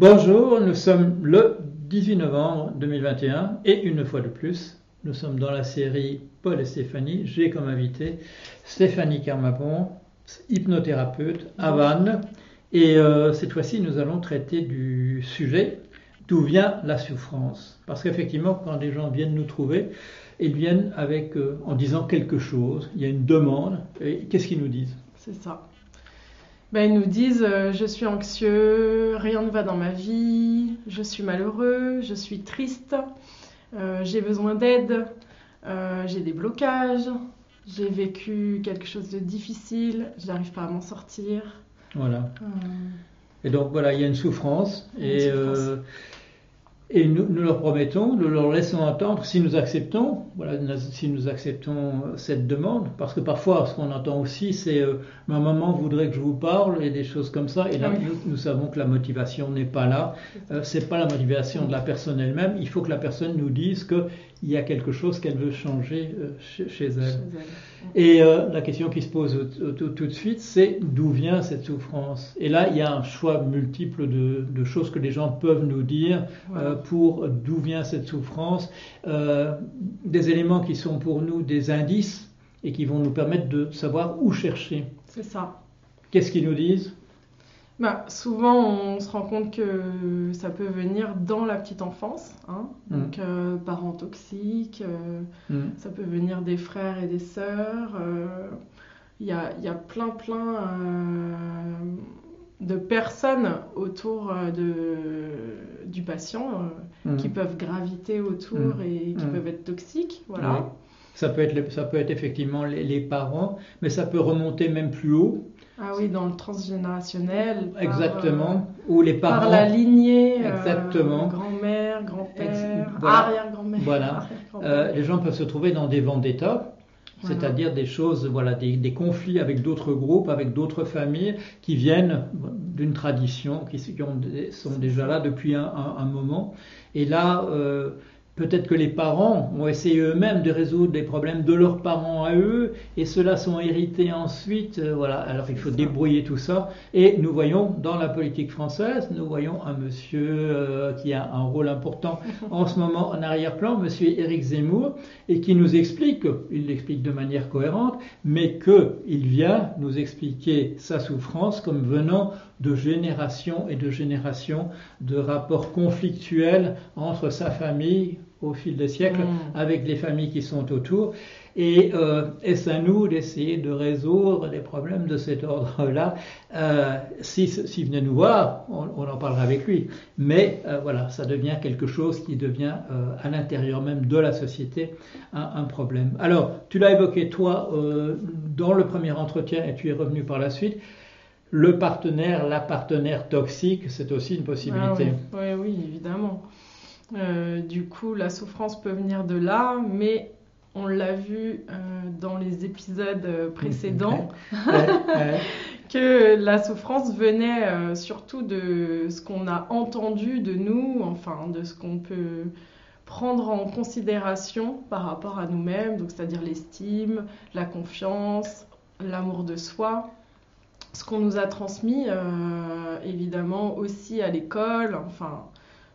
Bonjour, nous sommes le 18 novembre 2021 et une fois de plus, nous sommes dans la série Paul et Stéphanie. J'ai comme invité Stéphanie Carmapon, hypnothérapeute à Vannes. Et euh, cette fois-ci, nous allons traiter du sujet d'où vient la souffrance? Parce qu'effectivement, quand les gens viennent nous trouver, ils viennent avec, euh, en disant quelque chose, il y a une demande. Qu'est-ce qu'ils nous disent? C'est ça. Ben, ils nous disent euh, je suis anxieux, rien ne va dans ma vie, je suis malheureux, je suis triste, euh, j'ai besoin d'aide, euh, j'ai des blocages, j'ai vécu quelque chose de difficile, je n'arrive pas à m'en sortir. Voilà. Et donc voilà, il y a une souffrance. et et nous, nous, leur promettons, nous leur laissons entendre si nous acceptons, voilà, si nous acceptons cette demande, parce que parfois ce qu'on entend aussi c'est euh, ma maman voudrait que je vous parle et des choses comme ça, et là ah nous, savons que la motivation n'est pas là, euh, c'est pas la motivation de la personne elle-même, il faut que la personne nous dise que il y a quelque chose qu'elle veut changer euh, chez, elle. Et euh, la question qui se pose tout, de suite, c'est d'où vient cette souffrance? Et là, il y a un choix multiple de, choses que les gens peuvent nous dire euh, pour d'où vient cette souffrance. des éléments qui sont pour nous des indices et qui vont nous permettre de savoir où chercher. C'est ça. Qu'est-ce qu'ils nous disent? Bah, souvent, on se rend compte que ça peut venir dans la petite enfance. Hein. Mm. Donc, euh, parents toxiques, euh, mm. ça peut venir des frères et des sœurs. Il euh, y, a, plein, plein de personnes autour de, du patient mm. qui peuvent graviter autour et qui peuvent être toxiques. Voilà. Ça peut, être, ça peut être effectivement les, parents, mais ça peut remonter même plus haut. Ah oui, dans le transgénérationnel. Exactement. Euh, Ou les parents. Par la lignée. Euh, Exactement. grand-mère, grand-père, arrière-grand-mère. Voilà. Euh, les gens peuvent se trouver dans des vendettas. C'est-à-dire des choses, voilà, des, conflits avec d'autres groupes, avec d'autres familles qui viennent d'une tradition, qui, sont déjà là depuis un, moment. Et là, Peut-être que les parents ont essayé eux-mêmes de résoudre les problèmes de leurs parents à eux, et ceux-là sont hérités ensuite. Euh, voilà, alors il faut débrouiller tout ça. Et nous voyons dans la politique française, nous voyons un monsieur euh, qui a un rôle important en ce moment en arrière-plan, monsieur Éric Zemmour, et qui nous explique, il l'explique de manière cohérente, mais qu'il vient nous expliquer sa souffrance comme venant de génération et de génération de rapports conflictuels entre sa famille, au fil des siècles mm. avec les familles qui sont autour. Et euh, est-ce à nous d'essayer de résoudre les problèmes de cet ordre-là? Euh, S'il si, venait nous voir, on, en parlera avec lui. Mais euh, voilà, ça devient quelque chose qui devient euh, à l'intérieur même de la société un, un problème. Alors, tu l'as évoqué toi euh, dans le premier entretien et tu es revenu par la suite. Le partenaire, la partenaire toxique, c'est aussi une possibilité. Ah oui, oui, oui, évidemment. Euh, du coup, la souffrance peut venir de là, mais on l'a vu euh, dans les épisodes précédents, que la souffrance venait euh, surtout de ce qu'on a entendu de nous, enfin de ce qu'on peut prendre en considération par rapport à nous-mêmes, donc c'est-à-dire l'estime, la confiance, l'amour de soi, ce qu'on nous a transmis évidemment aussi à l'école, enfin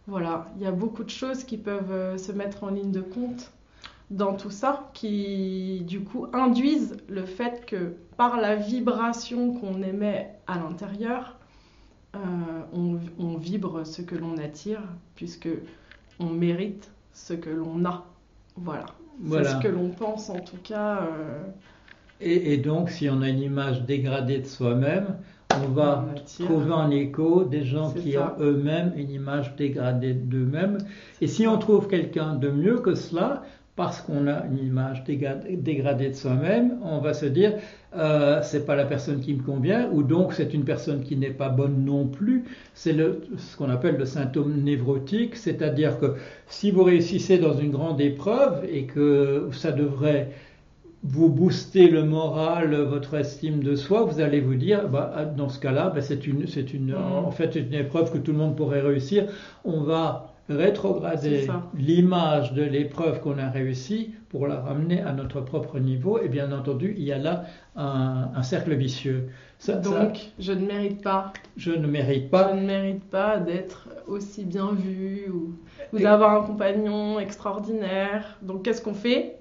voilà, il y a beaucoup de choses qui peuvent euh, se mettre en ligne de compte dans tout ça, qui du coup induisent le fait que par la vibration qu'on émet à l'intérieur, euh, on, vibre ce que l'on attire, puisque on mérite ce que l'on a. Voilà. C'est ce que l'on pense en tout cas. Euh. et, donc, si on a une image dégradée de soi-même, on va trouver en écho des gens qui ont eux-mêmes une image dégradée d'eux-mêmes. Et si on trouve quelqu'un de mieux que cela, parce qu'on a une image dégradée de soi-même, on va se dire euh, c'est pas la personne qui me convient, ou donc c'est une personne qui n'est pas bonne non plus. C'est ce qu'on appelle le symptôme névrotique, c'est-à-dire que si vous réussissez dans une grande épreuve et que ça devrait vous boostez le moral, votre estime de soi, vous allez vous dire, bah, dans ce cas-là, bah, c'est une, c'est une, mm. en fait, une épreuve que tout le monde pourrait réussir. On va rétrograder l'image de l'épreuve qu'on a réussi pour la ramener à notre propre niveau. Et bien entendu, il y a là un, cercle vicieux. Donc, je ne mérite pas. Je ne mérite pas. Je ne mérite pas d'être aussi bien vu ou, ou d'avoir un compagnon extraordinaire. Donc, qu'est-ce qu'on fait?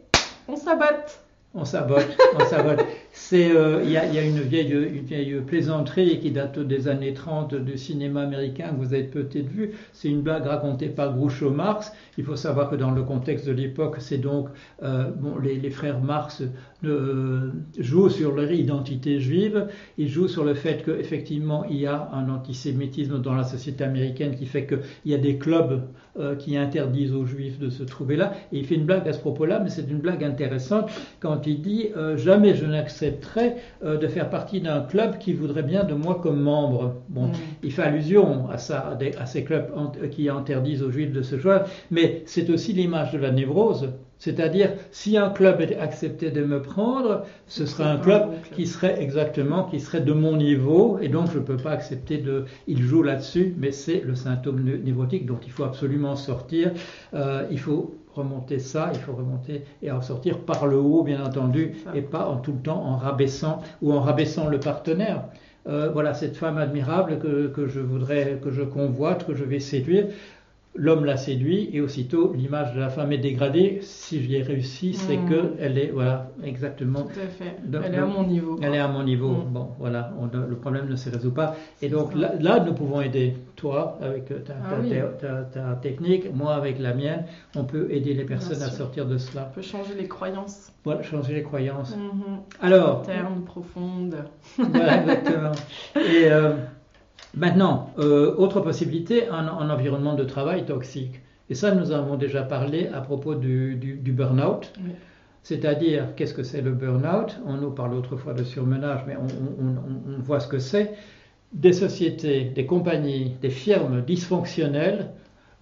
On s'abatte. On sabote, on sabote. Euh, il y, a, une, vieille, plaisanterie qui date des années 30 du cinéma américain que vous avez peut-être vu. C'est une blague racontée par Groucho Marx. Il faut savoir que dans le contexte de l'époque, c'est donc euh, les, frères Marx euh, jouent sur leur identité juive. Ils jouent sur le fait qu'effectivement il y a un antisémitisme dans la société américaine qui fait qu'il y a des clubs qui interdisent aux juifs de se trouver là. Et il fait une blague à ce propos-là, mais c'est une blague intéressante quand il dit jamais je n'accepterai euh, de faire partie d'un club qui voudrait bien de moi comme membre. Bon, mm. il fait allusion à ça, à, ces clubs qui interdisent aux juifs de se joindre, mais c'est aussi l'image de la névrose. C'est-à-dire, si un club acceptait de me prendre, ce serait un club, qui serait exactement, qui serait de mon niveau, et donc je ne peux pas accepter de. Il joue là-dessus, mais c'est le symptôme névrotique dont il faut absolument sortir. Euh, il faut remonter ça, il faut remonter et en sortir par le haut, bien entendu, et pas en tout le temps en rabaissant ou en rabaissant le partenaire. Euh, voilà cette femme admirable que, que, je voudrais, que je convoite, que je vais séduire l'homme la séduit et aussitôt l'image de la femme est dégradée. Si j'y ai réussi, c'est qu'elle hmm. que elle est voilà exactement. Tout à fait. elle est à mon niveau. Elle est à mon niveau. Hmm. Bon, voilà, le problème ne se résout pas. Et donc là, nous pouvons aider. Toi avec ah ta, technique, moi avec la mienne, on peut aider les personnes à sortir de cela. On peut changer les croyances. Voilà, changer les croyances. Mhm. Alors. Interne, profonde. Voilà, exactement. Et euh, Maintenant, euh, autre possibilité, un, environnement de travail toxique. Et ça, nous avons déjà parlé à propos du, du, burn-out. C'est-à-dire, qu'est-ce que c'est le burn-out? On nous parle autrefois de surmenage, mais on, voit ce que c'est. Des sociétés, des compagnies, des firmes dysfonctionnelles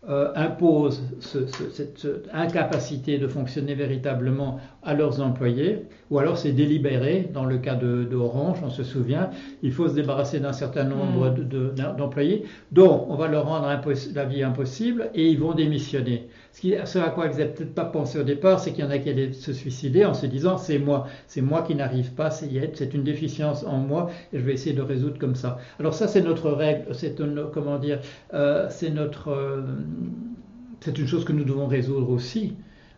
euh, imposent cette incapacité de fonctionner véritablement à leurs employés, ou alors c'est délibéré, dans le cas de, Orange, on se souvient, il faut se débarrasser d'un certain nombre mm. d'employés, dont on va leur rendre la vie impossible et ils vont démissionner. Ce, qui, ce à quoi ils n'avaient peut-être pas pensé au départ, c'est qu'il y en a qui allaient se suicider en se disant c'est moi, c'est moi qui n'arrive pas, c'est une déficience en moi et je vais essayer de résoudre comme ça. Alors ça c'est notre règle, c'est comment dire, euh, c'est notre, euh, c'est une chose que nous devons résoudre aussi.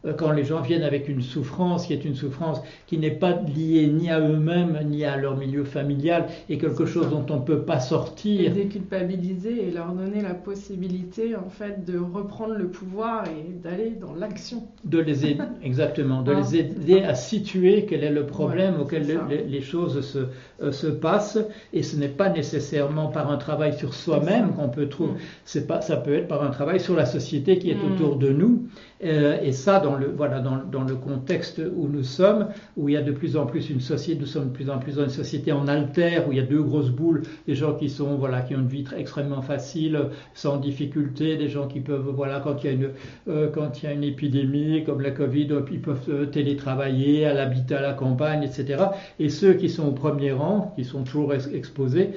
Euh, quand les gens viennent avec une souffrance qui est une souffrance qui n'est pas liée ni à eux-mêmes ni à leur milieu familial et quelque chose dont on ne peut pas sortir. Et déculpabiliser et leur donner la possibilité en fait de reprendre le pouvoir et d'aller dans l'action. De les aider, exactement, de les aider à situer quel est le problème auquel les, choses se, euh, se passent. Et ce n'est pas nécessairement par un travail sur soi-même qu'on peut trouver, c'est pas, ça peut être par un travail sur la société qui est mm. autour de nous. Euh, et ça, dans le, voilà, dans, le contexte où nous sommes, où il y a de plus en plus une société, nous sommes de plus en plus dans une société en altère, où il y a deux grosses boules, des gens qui sont, voilà, qui ont une vie extrêmement facile, sans difficulté, des gens qui peuvent, voilà, quand il y a une, euh, épidémie comme la Covid, ils peuvent euh, télétravailler, à l'habitat à la campagne, etc. Et ceux qui sont au premier rang, qui sont toujours exposés,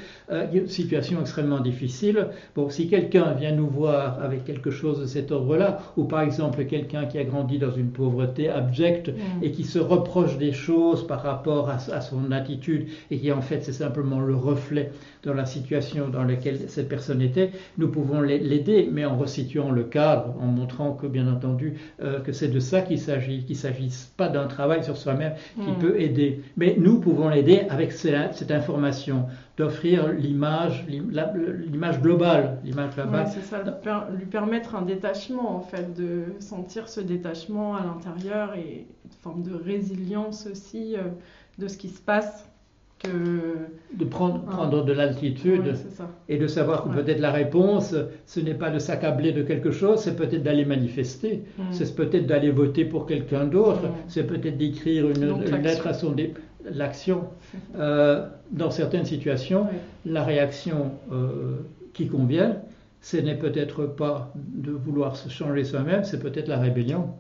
une situation extrêmement difficile. Bon, si quelqu'un vient nous voir avec quelque chose de cet ordre-là, ou par exemple quelqu'un qui a grandi dans une pauvreté abjecte mm. et qui se reproche des choses par rapport à, son attitude et qui en fait c'est simplement le reflet de la situation dans laquelle cette personne était, nous pouvons l'aider, mais en resituant le cadre, en montrant que bien entendu euh, que c'est de ça qu'il s'agit, qu'il ne s'agisse pas d'un travail sur soi-même qui mm. peut aider. Mais nous pouvons l'aider avec cette information d'offrir l'image, l'image globale, l'image globale. c'est ça, lui permettre un détachement en fait, de sentir ce détachement à l'intérieur et une forme de résilience aussi euh, de ce qui se passe. Que... De prendre, ah. prendre de l'altitude et de savoir que peut-être la réponse, ce n'est pas de s'accabler de quelque chose, c'est peut-être d'aller manifester, mm. c'est peut-être d'aller voter pour quelqu'un d'autre, mm. c'est peut-être d'écrire une, lettre à son, l'action. Euh, dans certaines situations, la réaction euh, qui convient, ce n'est peut-être pas de vouloir se changer soi-même, c'est peut-être la rébellion.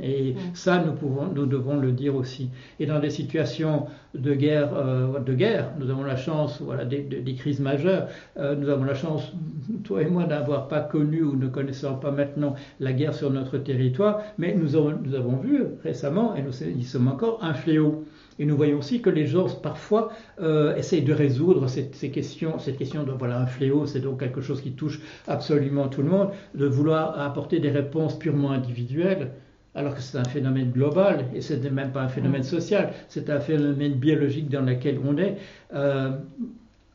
Et ça, nous, pouvons, nous devons le dire aussi. Et dans des situations de guerre, euh, de guerre nous avons la chance, voilà, des, des crises majeures, euh, nous avons la chance, toi et moi, d'avoir pas connu ou ne connaissant pas maintenant la guerre sur notre territoire, mais nous avons, nous avons vu récemment, et nous y sommes encore, un fléau. Et nous voyons aussi que les gens parfois euh, essayent de résoudre ces questions, cette question de voilà un fléau, c'est donc quelque chose qui touche absolument tout le monde, de vouloir apporter des réponses purement individuelles, alors que c'est un phénomène global et ce n'est même pas un phénomène social, c'est un phénomène biologique dans lequel on est. Euh,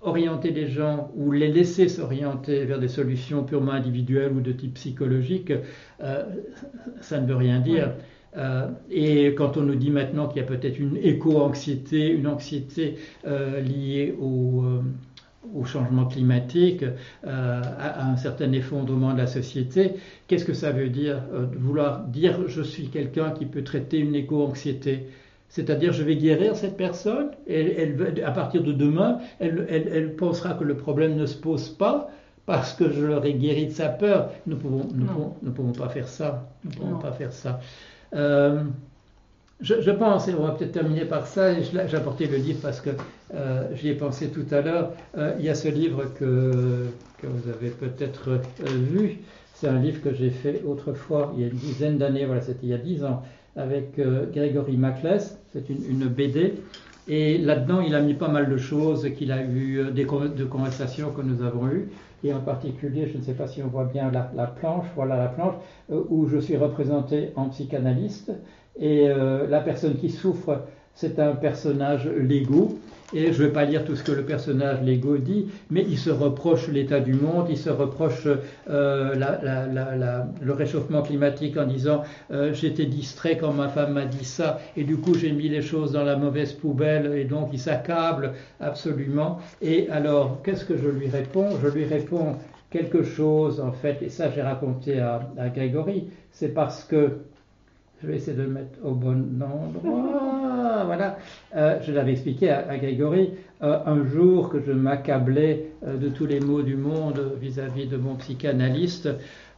orienter les gens ou les laisser s'orienter vers des solutions purement individuelles ou de type psychologique, euh, ça ne veut rien dire. Euh, et quand on nous dit maintenant qu'il y a peut-être une éco-anxiété, une anxiété euh, liée au, au, changement climatique, à, un certain effondrement de la société, qu'est-ce que ça veut dire de vouloir dire je suis quelqu'un qui peut traiter une éco-anxiété c'est-à-dire, je vais guérir cette personne, et elle, à partir de demain, elle, elle, pensera que le problème ne se pose pas, parce que je l'aurai guéri de sa peur. Nous ne pouvons, nous pouvons, pas faire ça. Nous pouvons pas faire ça. Euh, je, pense, et on va peut-être terminer par ça, j'ai apporté le livre parce que euh, j'y ai pensé tout à l'heure, euh, il y a ce livre que, que vous avez peut-être vu, c'est un livre que j'ai fait autrefois, il y a une dizaine d'années, voilà, c'était il y a dix ans, avec Gregory Maclès, c'est une, une, BD, et là-dedans il a mis pas mal de choses, qu'il a eu des de conversations que nous avons eues, et en particulier, je ne sais pas si on voit bien la, planche, voilà la planche, euh, où je suis représenté en psychanalyste, et euh, la personne qui souffre, c'est un personnage Lego, et je ne vais pas lire tout ce que le personnage Lego dit, mais il se reproche l'état du monde, il se reproche euh, le réchauffement climatique en disant euh, j'étais distrait quand ma femme m'a dit ça, et du coup j'ai mis les choses dans la mauvaise poubelle, et donc il s'accable absolument. Et alors, qu'est-ce que je lui réponds? Je lui réponds quelque chose, en fait, et ça j'ai raconté à, à Grégory, c'est parce que je vais essayer de le mettre au bon endroit. Voilà. Euh, je l'avais expliqué à, Grégory. Euh, un jour que je m'accablais euh, de tous les maux du monde vis-à-vis de mon psychanalyste,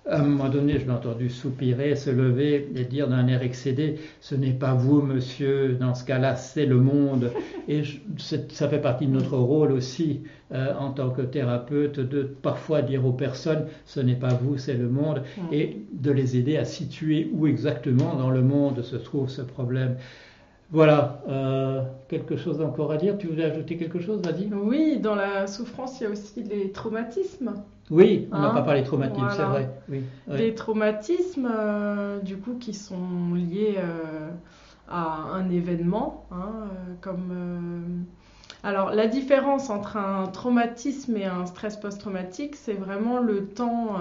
à un moment donné, je l'ai entendu soupirer, se lever et dire d'un air excédé Ce n'est pas vous, monsieur, dans ce cas-là, c'est le monde. Et ça fait partie de notre rôle aussi, euh, en tant que thérapeute, de parfois dire aux personnes Ce n'est pas vous, c'est le monde, et de les aider à situer où exactement dans le monde se trouve ce problème. Voilà, euh, quelque chose encore à dire. Tu voulais ajouter quelque chose, vas-y Oui, dans la souffrance, il y a aussi les traumatismes. Oui, on n'a pas hein parlé de traumatisme, c'est vrai. Oui, Les traumatismes, euh, du coup, qui sont liés euh, à un événement, hein, comme. Alors, la différence entre un traumatisme et un stress post-traumatique, c'est vraiment le temps.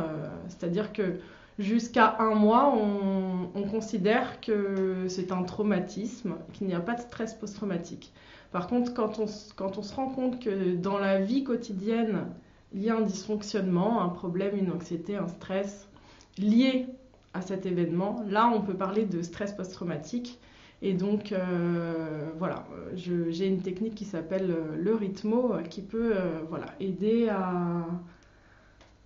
C'est-à-dire que Jusqu'à un mois, on, considère que c'est un traumatisme, qu'il n'y a pas de stress post-traumatique. Par contre, quand on, se rend compte que dans la vie quotidienne, il y a un dysfonctionnement, un problème, une anxiété, un stress lié à cet événement, là, on peut parler de stress post-traumatique. Et donc, euh, voilà, j'ai une technique qui s'appelle le rythmo qui peut euh, voilà, aider à,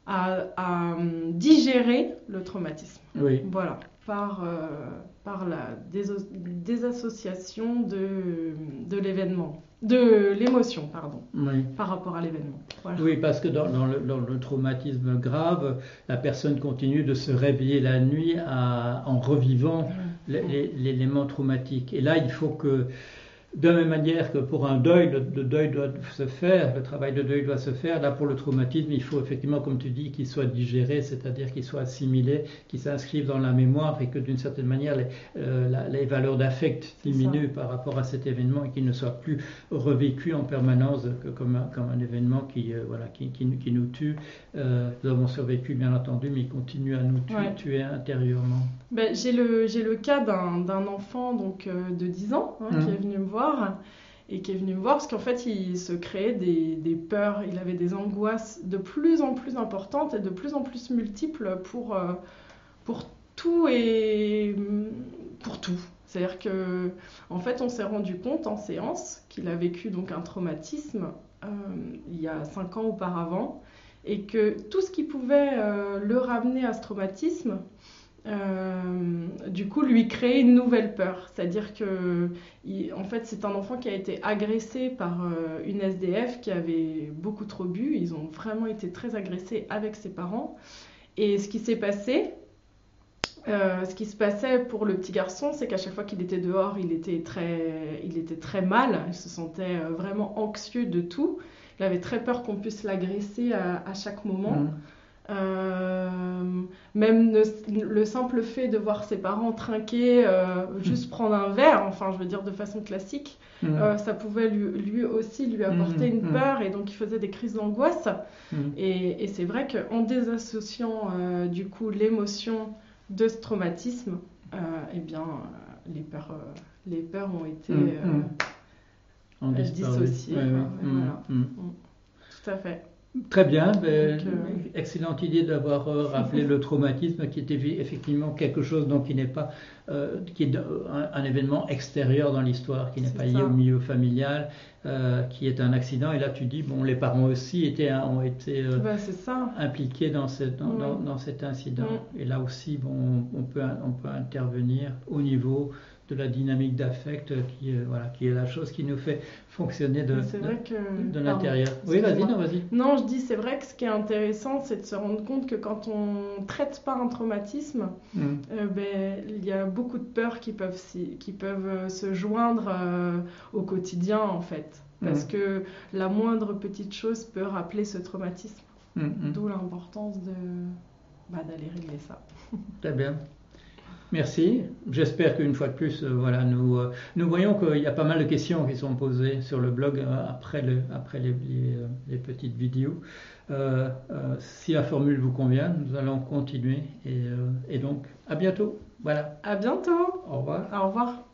à, digérer le traumatisme. Oui. Voilà, par, euh, par la désassociation de, de l'événement, de l'émotion, pardon, par rapport à l'événement. Oui, parce que dans, dans, le, dans, le, traumatisme grave, la personne continue de se réveiller la nuit en revivant mmh. l'élément traumatique. Et là, il faut que de la même manière que pour un deuil, le, deuil doit se faire, le travail de deuil doit se faire, là pour le traumatisme, il faut effectivement, comme tu dis, qu'il soit digéré, c'est-à-dire qu'il soit assimilé, qu'il s'inscrive dans la mémoire et que d'une certaine manière les, euh, les valeurs d'affect diminuent par rapport à cet événement et qu'il ne soit plus revécu en permanence comme, un, comme un événement qui, euh, voilà, qui, qui, nous tue. Euh, nous avons survécu bien entendu, mais il continue à nous tuer, intérieurement. Ben, j'ai, le, j'ai le cas d'un, enfant donc, de 10 ans hein, qui mmh. est venu me voir et qui est venu me voir parce qu'en fait il se créait des, peurs, il avait des angoisses de plus en plus importantes et de plus en plus multiples pour, euh, pour tout et pour tout. C'est-à-dire que en fait on s'est rendu compte en séance qu'il a vécu donc un traumatisme euh, il y a cinq ans auparavant et que tout ce qui pouvait le ramener à ce traumatisme, du coup, lui créait une nouvelle peur. C'est-à-dire que, en fait, c'est un enfant qui a été agressé par une SDF qui avait beaucoup trop bu. Ils ont vraiment été très agressés avec ses parents. Et ce qui s'est passé, euh, ce qui se passait pour le petit garçon, c'est qu'à chaque fois qu'il était dehors, il était, très, il était très mal, il se sentait euh, vraiment anxieux de tout. Il avait très peur qu'on puisse l'agresser à, chaque moment. Mmh. Euh, même le, simple fait de voir ses parents trinquer, juste mmh. prendre un verre, enfin je veux dire de façon classique, mmh. ça pouvait lui, aussi lui apporter une peur et donc il faisait des crises d'angoisse. Et, et c'est vrai qu'en désassociant du coup l'émotion de ce traumatisme, euh, eh bien, euh, les, peurs, euh, les peurs ont été mm, mm. dissociées. Mm, Tout à fait. Très bien, ben, excellente idée d'avoir rappelé le traumatisme qui était effectivement quelque chose donc, qui n'est pas qui est un, événement extérieur dans l'histoire, qui n'est pas lié au milieu familial, qui est un accident. Et là, tu dis bon, les parents aussi étaient ont été bah, impliqués dans, dans, dans, cet incident. Et là aussi, bon, on peut on peut intervenir au niveau de la dynamique d'affect qui, euh, voilà, qui est la chose qui nous fait fonctionner de, de, l'intérieur. Oui, vas-y, non, vas-y. Non, je dis, c'est vrai que ce qui est intéressant, c'est de se rendre compte que quand on ne traite pas un traumatisme, hmm. euh, ben, il y a beaucoup de peurs qui peuvent, qui peuvent euh, se joindre au quotidien, en fait. Parce hmm. que la moindre petite chose peut rappeler ce traumatisme. Hmm, D'où l'importance de, bah, d'aller régler ça. Très bien. Merci. J'espère qu'une fois de plus, euh, voilà, nous, euh, nous voyons qu'il y a pas mal de questions qui sont posées sur le blog euh, après, le, après les, les, petites vidéos. si la formule vous convient, nous allons continuer et, et donc à bientôt. Voilà. À bientôt. Au revoir. Au revoir.